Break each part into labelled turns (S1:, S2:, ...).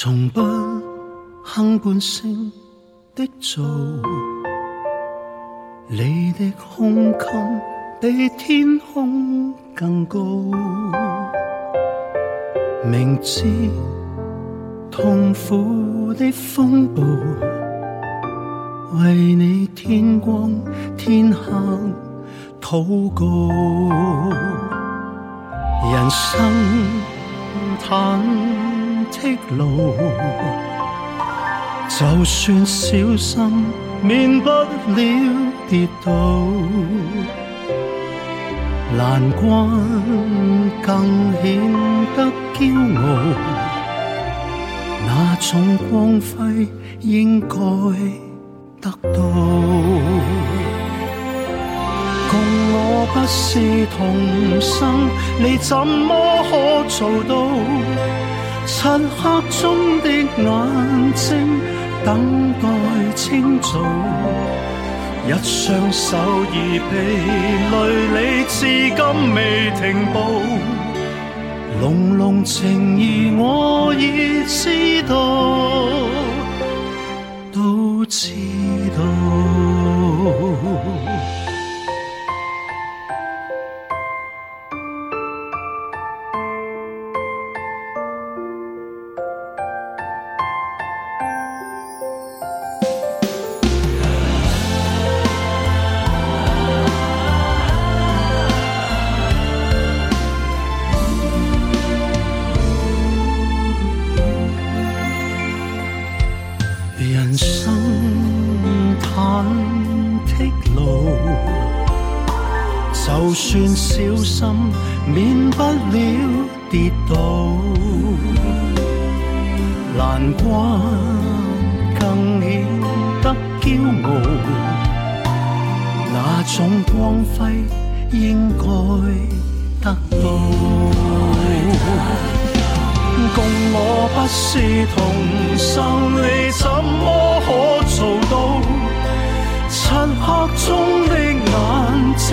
S1: 从不哼半声的做，你的胸襟比天空更高。明知痛苦的风暴，为你天光天黑祷告。人生坦。的路，就算小心，免不了跌倒。难关更显得骄傲，那种光辉应该得到。共我不是同生，你怎么可做到？漆黑中的眼睛等待清早，一双手已疲累，你至今未停步。浓浓情意我已知道，都知道。那种光辉应该得到。共我不是同生，你怎么可做到？漆黑中的眼睛。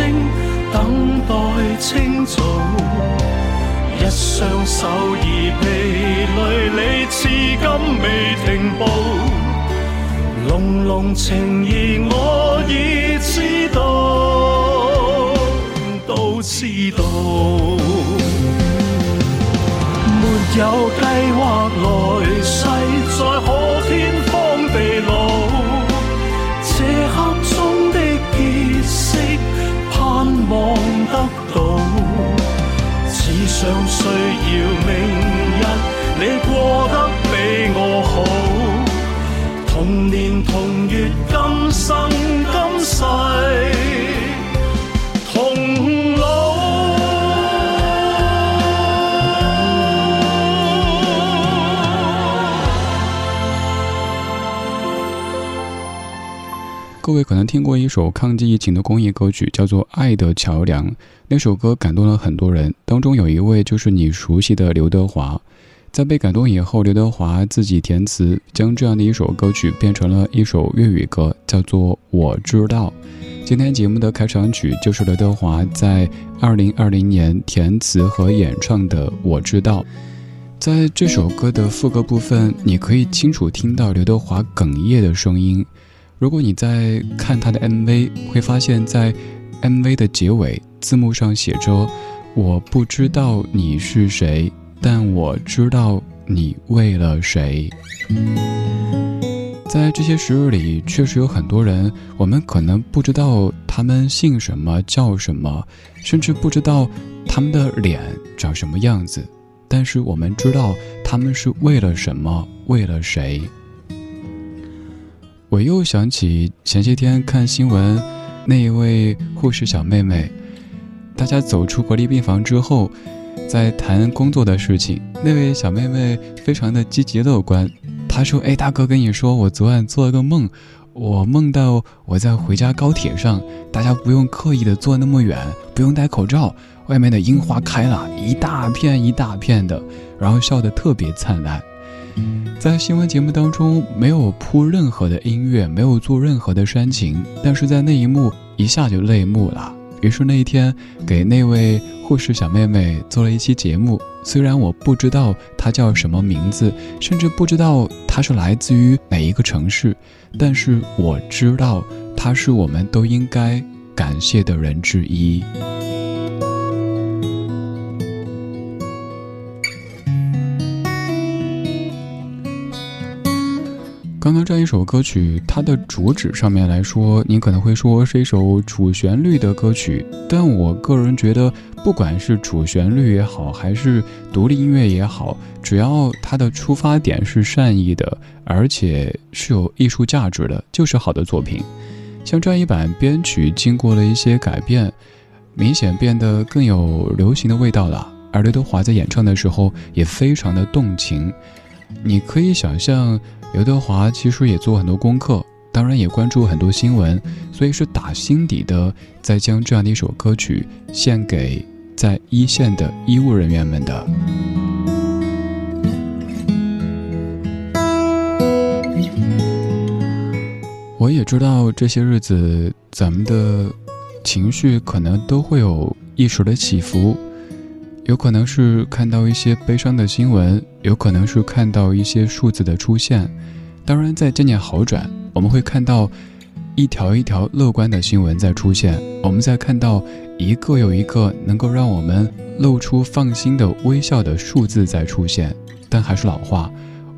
S1: 等待清早，一双手已疲累，你至今未停步。浓浓情意我已知道，都知道。没有计划来世再可天荒地老。这刻中的结识，盼望得到，只想需要明日你过得比我好，同年同月，今生今世。
S2: 各位可能听过一首抗击疫情的公益歌曲，叫做《爱的桥梁》。那首歌感动了很多人，当中有一位就是你熟悉的刘德华。在被感动以后，刘德华自己填词，将这样的一首歌曲变成了一首粤语歌，叫做《我知道》。今天节目的开场曲就是刘德华在二零二零年填词和演唱的《我知道》。在这首歌的副歌部分，你可以清楚听到刘德华哽咽的声音。如果你在看他的 MV，会发现在 MV 的结尾字幕上写着：“我不知道你是谁，但我知道你为了谁。”在这些时日里，确实有很多人，我们可能不知道他们姓什么、叫什么，甚至不知道他们的脸长什么样子，但是我们知道他们是为了什么，为了谁。我又想起前些天看新闻，那一位护士小妹妹，大家走出隔离病房之后，在谈工作的事情。那位小妹妹非常的积极乐观，她说：“哎，大哥跟你说，我昨晚做了个梦，我梦到我在回家高铁上，大家不用刻意的坐那么远，不用戴口罩，外面的樱花开了一大片一大片的，然后笑得特别灿烂。”在新闻节目当中没有铺任何的音乐，没有做任何的煽情，但是在那一幕一下就泪目了。于是那一天给那位护士小妹妹做了一期节目，虽然我不知道她叫什么名字，甚至不知道她是来自于哪一个城市，但是我知道她是我们都应该感谢的人之一。刚刚这一首歌曲，它的主旨上面来说，你可能会说是一首主旋律的歌曲，但我个人觉得，不管是主旋律也好，还是独立音乐也好，只要它的出发点是善意的，而且是有艺术价值的，就是好的作品。像这样一版编曲经过了一些改变，明显变得更有流行的味道了。而刘德华在演唱的时候也非常的动情，你可以想象。刘德华其实也做很多功课，当然也关注很多新闻，所以是打心底的在将这样的一首歌曲献给在一线的医务人员们的。我也知道这些日子咱们的情绪可能都会有一时的起伏，有可能是看到一些悲伤的新闻，有可能是看到一些数字的出现。当然，在渐渐好转，我们会看到一条一条乐观的新闻在出现，我们在看到一个又一个能够让我们露出放心的微笑的数字在出现。但还是老话，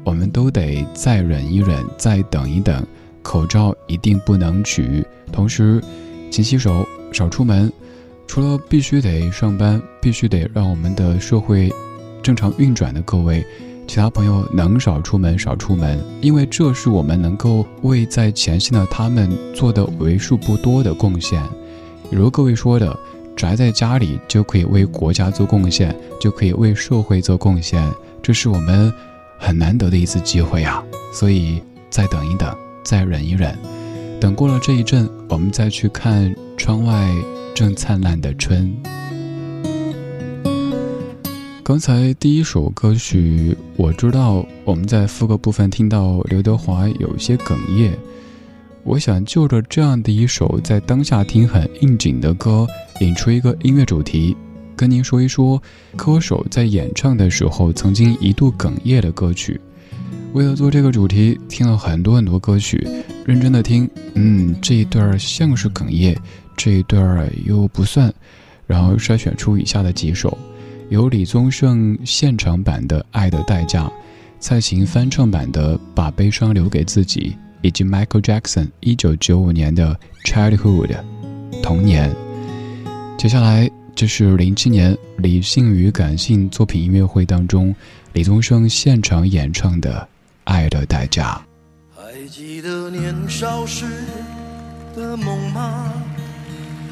S2: 我们都得再忍一忍，再等一等。口罩一定不能取，同时勤洗手，少出门。除了必须得上班，必须得让我们的社会正常运转的各位。其他朋友能少出门少出门，因为这是我们能够为在前线的他们做的为数不多的贡献。如各位说的，宅在家里就可以为国家做贡献，就可以为社会做贡献，这是我们很难得的一次机会啊！所以再等一等，再忍一忍，等过了这一阵，我们再去看窗外正灿烂的春。刚才第一首歌曲，我知道我们在副歌部分听到刘德华有些哽咽。我想就着这样的一首在当下听很应景的歌，引出一个音乐主题，跟您说一说歌手在演唱的时候曾经一度哽咽的歌曲。为了做这个主题，听了很多很多歌曲，认真的听，嗯，这一段像是哽咽，这一段又不算，然后筛选出以下的几首。有李宗盛现场版的《爱的代价》，蔡琴翻唱版的《把悲伤留给自己》，以及 Michael Jackson 一九九五年的《Childhood》童年。接下来就是零七年理性与感性作品音乐会当中，李宗盛现场演唱的《爱的代价》。
S3: 还记得年少时的梦吗？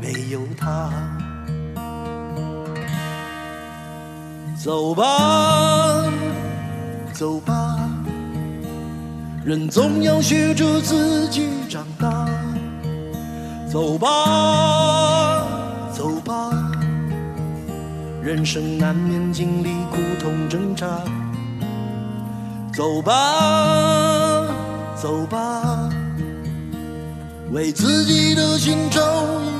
S3: 没有他。走吧，走吧，人总要学着自己长大。走吧，走吧，人生难免经历苦痛挣扎。走吧，走吧，为自己的心找一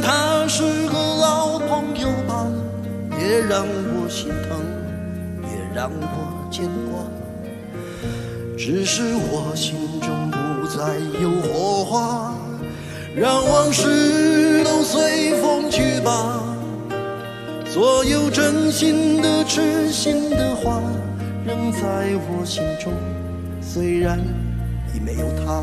S3: 他是个老朋友吧，别让我心疼，别让我牵挂，只是我心中不再有火花，让往事都随风去吧。所有真心的、痴心的话，仍在我心中，虽然已没有他。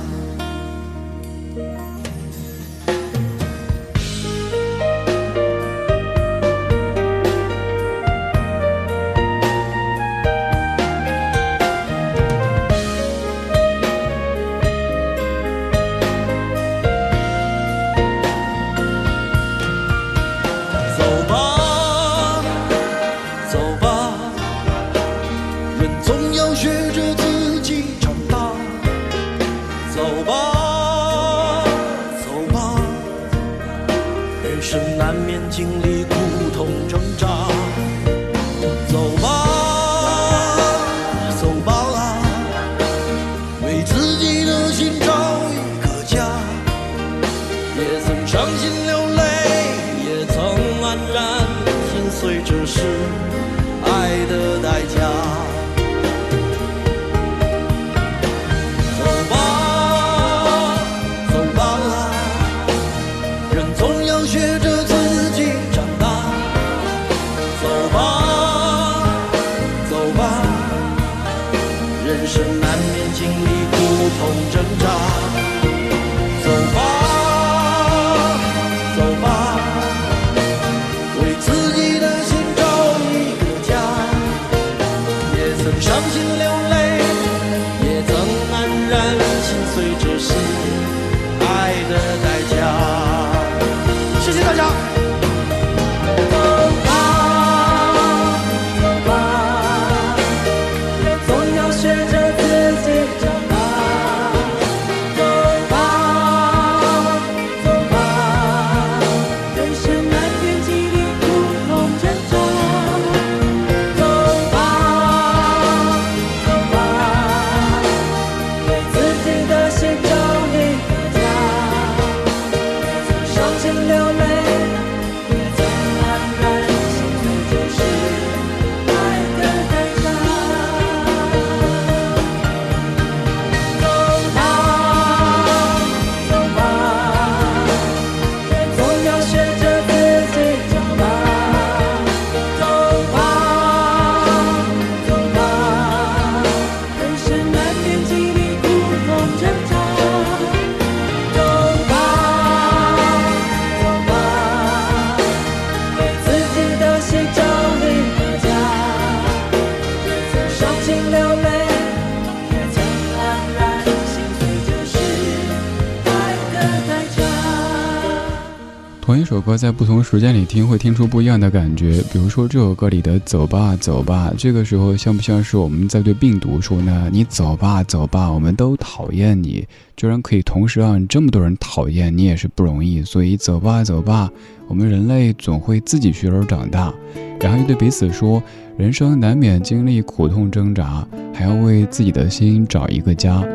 S2: 同一首歌在不同时间里听，会听出不一样的感觉。比如说这首歌里的“走吧，走吧”，这个时候像不像是我们在对病毒说呢？你走吧，走吧，我们都讨厌你。居然可以同时让这么多人讨厌你，也是不容易。所以走吧，走吧，我们人类总会自己学着长大。然后又对彼此说：人生难免经历苦痛挣扎，还要为自己的心找一个家。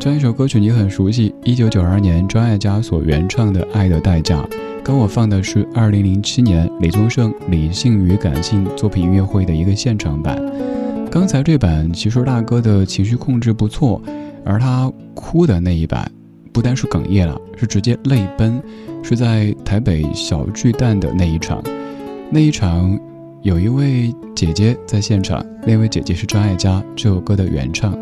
S2: 这样一首歌曲你很熟悉，一九九二年张艾嘉所原唱的《爱的代价》。跟我放的是二零零七年李宗盛《理性与感性》作品音乐会的一个现场版。刚才这版其实大哥的情绪控制不错，而他哭的那一版，不单是哽咽了，是直接泪奔，是在台北小巨蛋的那一场。那一场有一位姐姐在现场，那位姐姐是张艾嘉这首歌的原唱。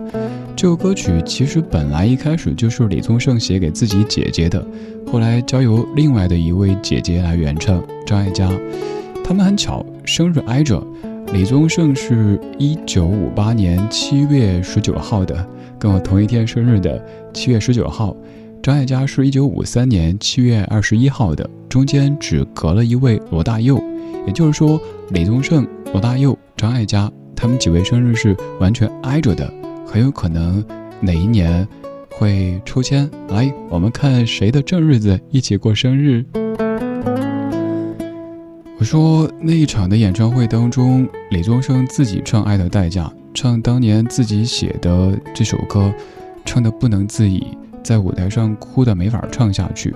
S2: 这首歌曲其实本来一开始就是李宗盛写给自己姐姐的，后来交由另外的一位姐姐来原唱张艾嘉。他们很巧，生日挨着。李宗盛是一九五八年七月十九号的，跟我同一天生日的七月十九号。张艾嘉是一九五三年七月二十一号的，中间只隔了一位罗大佑。也就是说，李宗盛、罗大佑、张艾嘉他们几位生日是完全挨着的，很有可能哪一年会抽签来，我们看谁的正日子一起过生日。我说那一场的演唱会当中，李宗盛自己唱《爱的代价》，唱当年自己写的这首歌，唱的不能自已，在舞台上哭的没法唱下去，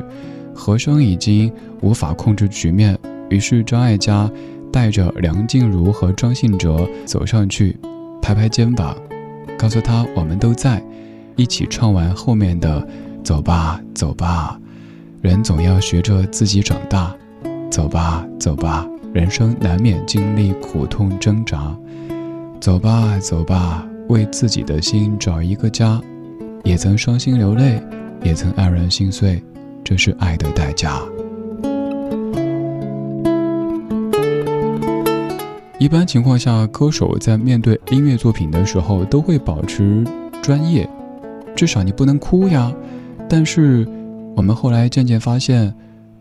S2: 和声已经无法控制局面，于是张艾嘉带着梁静茹和张信哲走上去，拍拍肩膀，告诉他我们都在，一起唱完后面的“走吧，走吧”，人总要学着自己长大。走吧，走吧，人生难免经历苦痛挣扎。走吧，走吧，为自己的心找一个家。也曾伤心流泪，也曾黯然心碎，这是爱的代价。一般情况下，歌手在面对音乐作品的时候都会保持专业，至少你不能哭呀。但是，我们后来渐渐发现。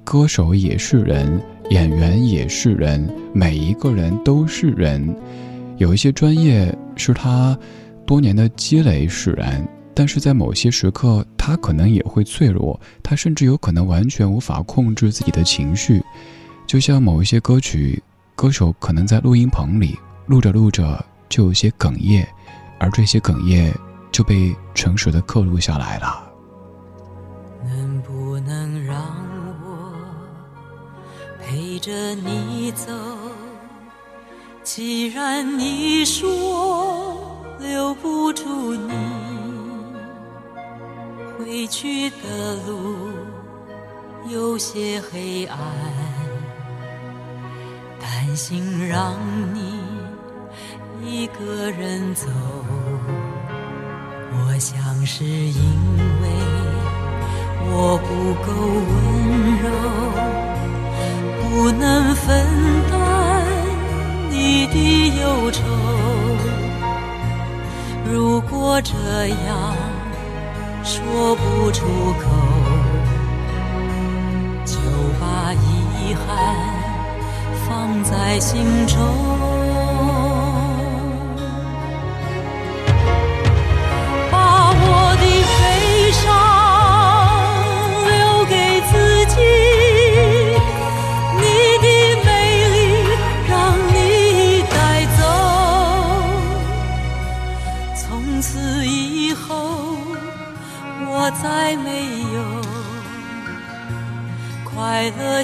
S2: 歌手也是人，演员也是人，每一个人都是人。有一些专业是他多年的积累使然，但是在某些时刻，他可能也会脆弱，他甚至有可能完全无法控制自己的情绪。就像某一些歌曲，歌手可能在录音棚里录着录着就有些哽咽，而这些哽咽就被诚实的刻录下来了。
S4: 能不能让我？陪着你走，既然你说留不住你，回去的路有些黑暗，担心让你一个人走，我想是因为我不够温柔。不能分担你的忧愁，如果这样说不出口，就把遗憾放在心中把我的悲伤留给自己。你的美丽让你带走。从此以后我再没有快乐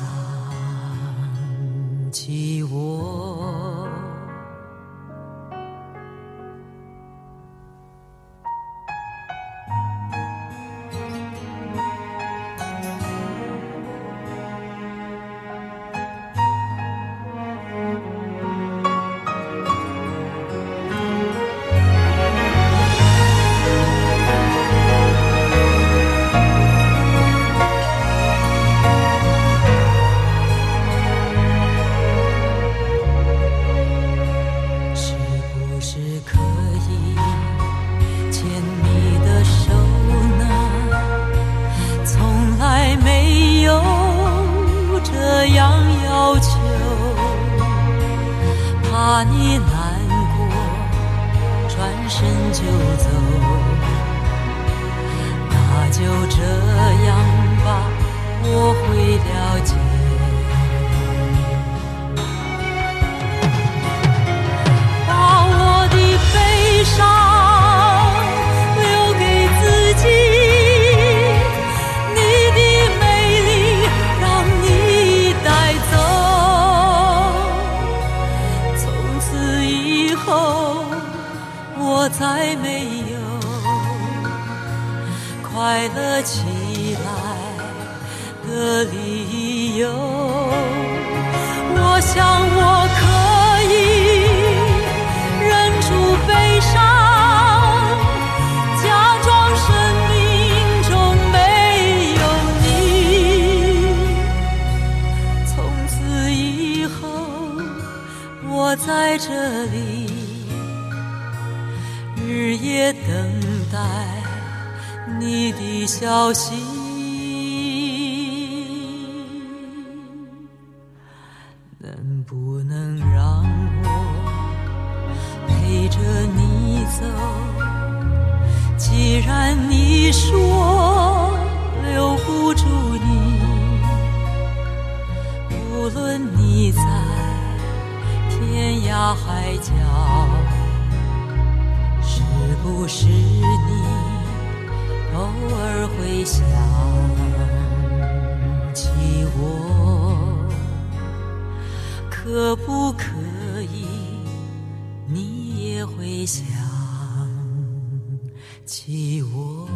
S4: 你我。起来的理由。我想我的消息，能不能让我陪着你走？既然你说留不住你，无论你在天涯海角，是不是你？偶尔会想起我，可不可以？你也会想起我？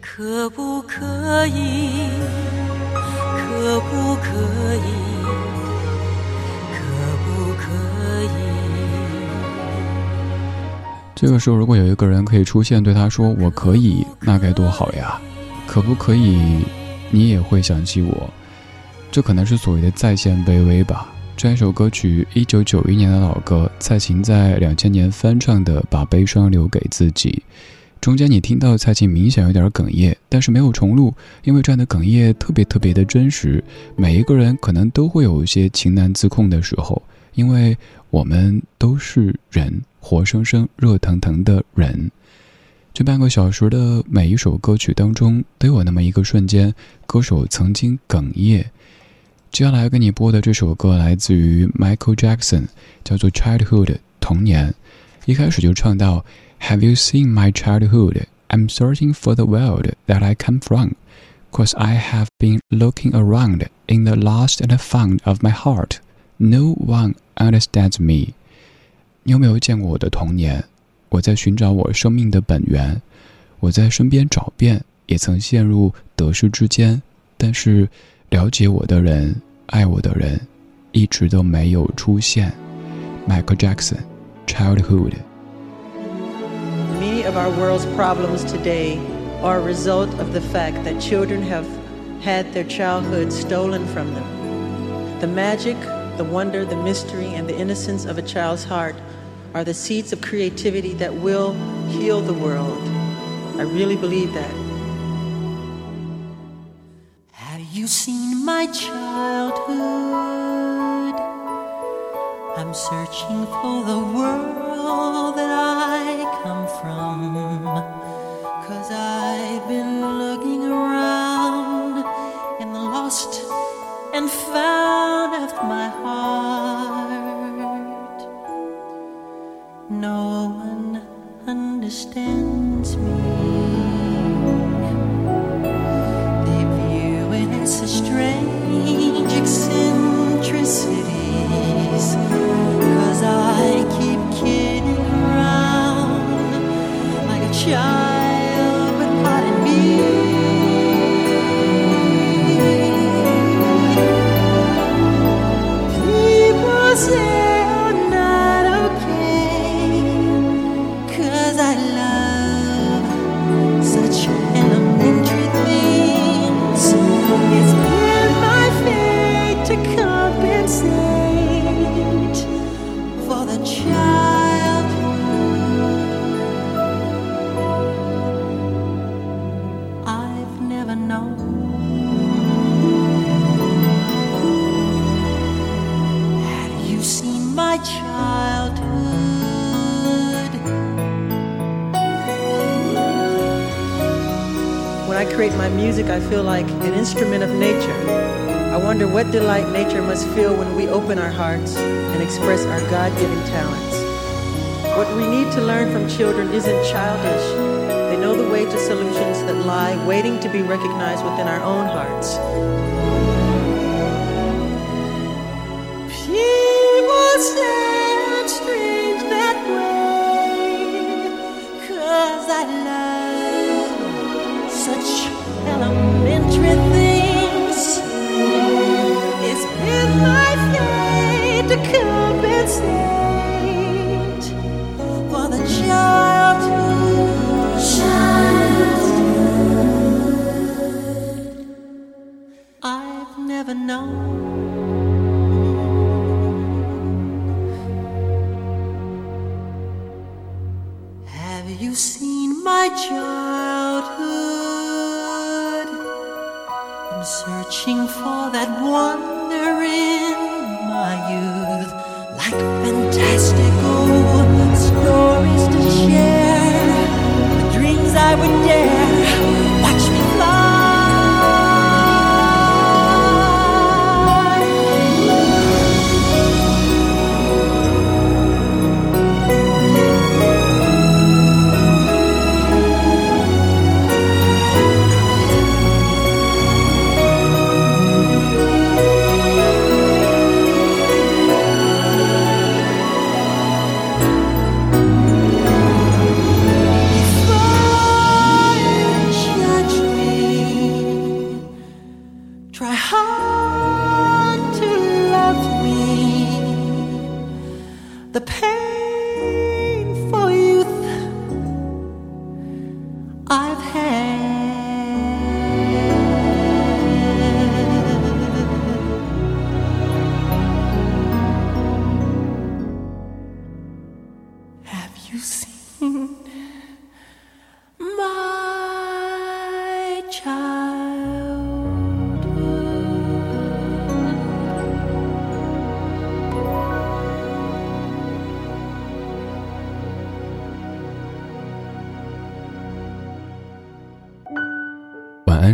S4: 可不可以？可不可以？
S2: 这个时候，如果有一个人可以出现，对他说“我可以”，那该多好呀！可不可以？你也会想起我。这可能是所谓的在线卑微吧。这一首歌曲，一九九一年的老歌，蔡琴在两千年翻唱的《把悲伤留给自己》。中间你听到蔡琴明显有点哽咽，但是没有重录，因为这样的哽咽特别特别的真实。每一个人可能都会有一些情难自控的时候，因为我们都是人。活生生、热腾腾的人，这半个小时的每一首歌曲当中，都有那么一个瞬间，歌手曾经哽咽。接下来要跟你播的这首歌来自于 Michael Jackson，叫做《Childhood》童年。一开始就唱到：Have you seen my childhood? I'm searching for the world that I come from, cause I have been looking around in the lost and found of my heart. No one understands me. 你有没有见过我的童年？我在寻找我生命的本源，我在身边找遍，也曾陷入得失之间，但是了解我的人、爱我的人，一直都没有出现。Michael Jackson, Childhood.
S5: Many of our world's problems today are a result of the fact that children have had their childhood stolen from them. The magic, the wonder, the mystery, and the innocence of a child's heart are the seeds of creativity that will heal the world. I really believe that.
S4: Have you seen my childhood? I'm searching for the world that I come from. Cause I've been looking around in the lost and found understand.
S5: Create my music, I feel like an instrument of nature. I wonder what delight nature must feel when we open our hearts and express our God given talents. What we need to learn from children isn't childish. They know the way to solutions that lie waiting to be recognized within our own hearts.
S6: Have you seen my childhood? Searching for that wonder in my youth, like fantastical stories to share, the dreams I would dare.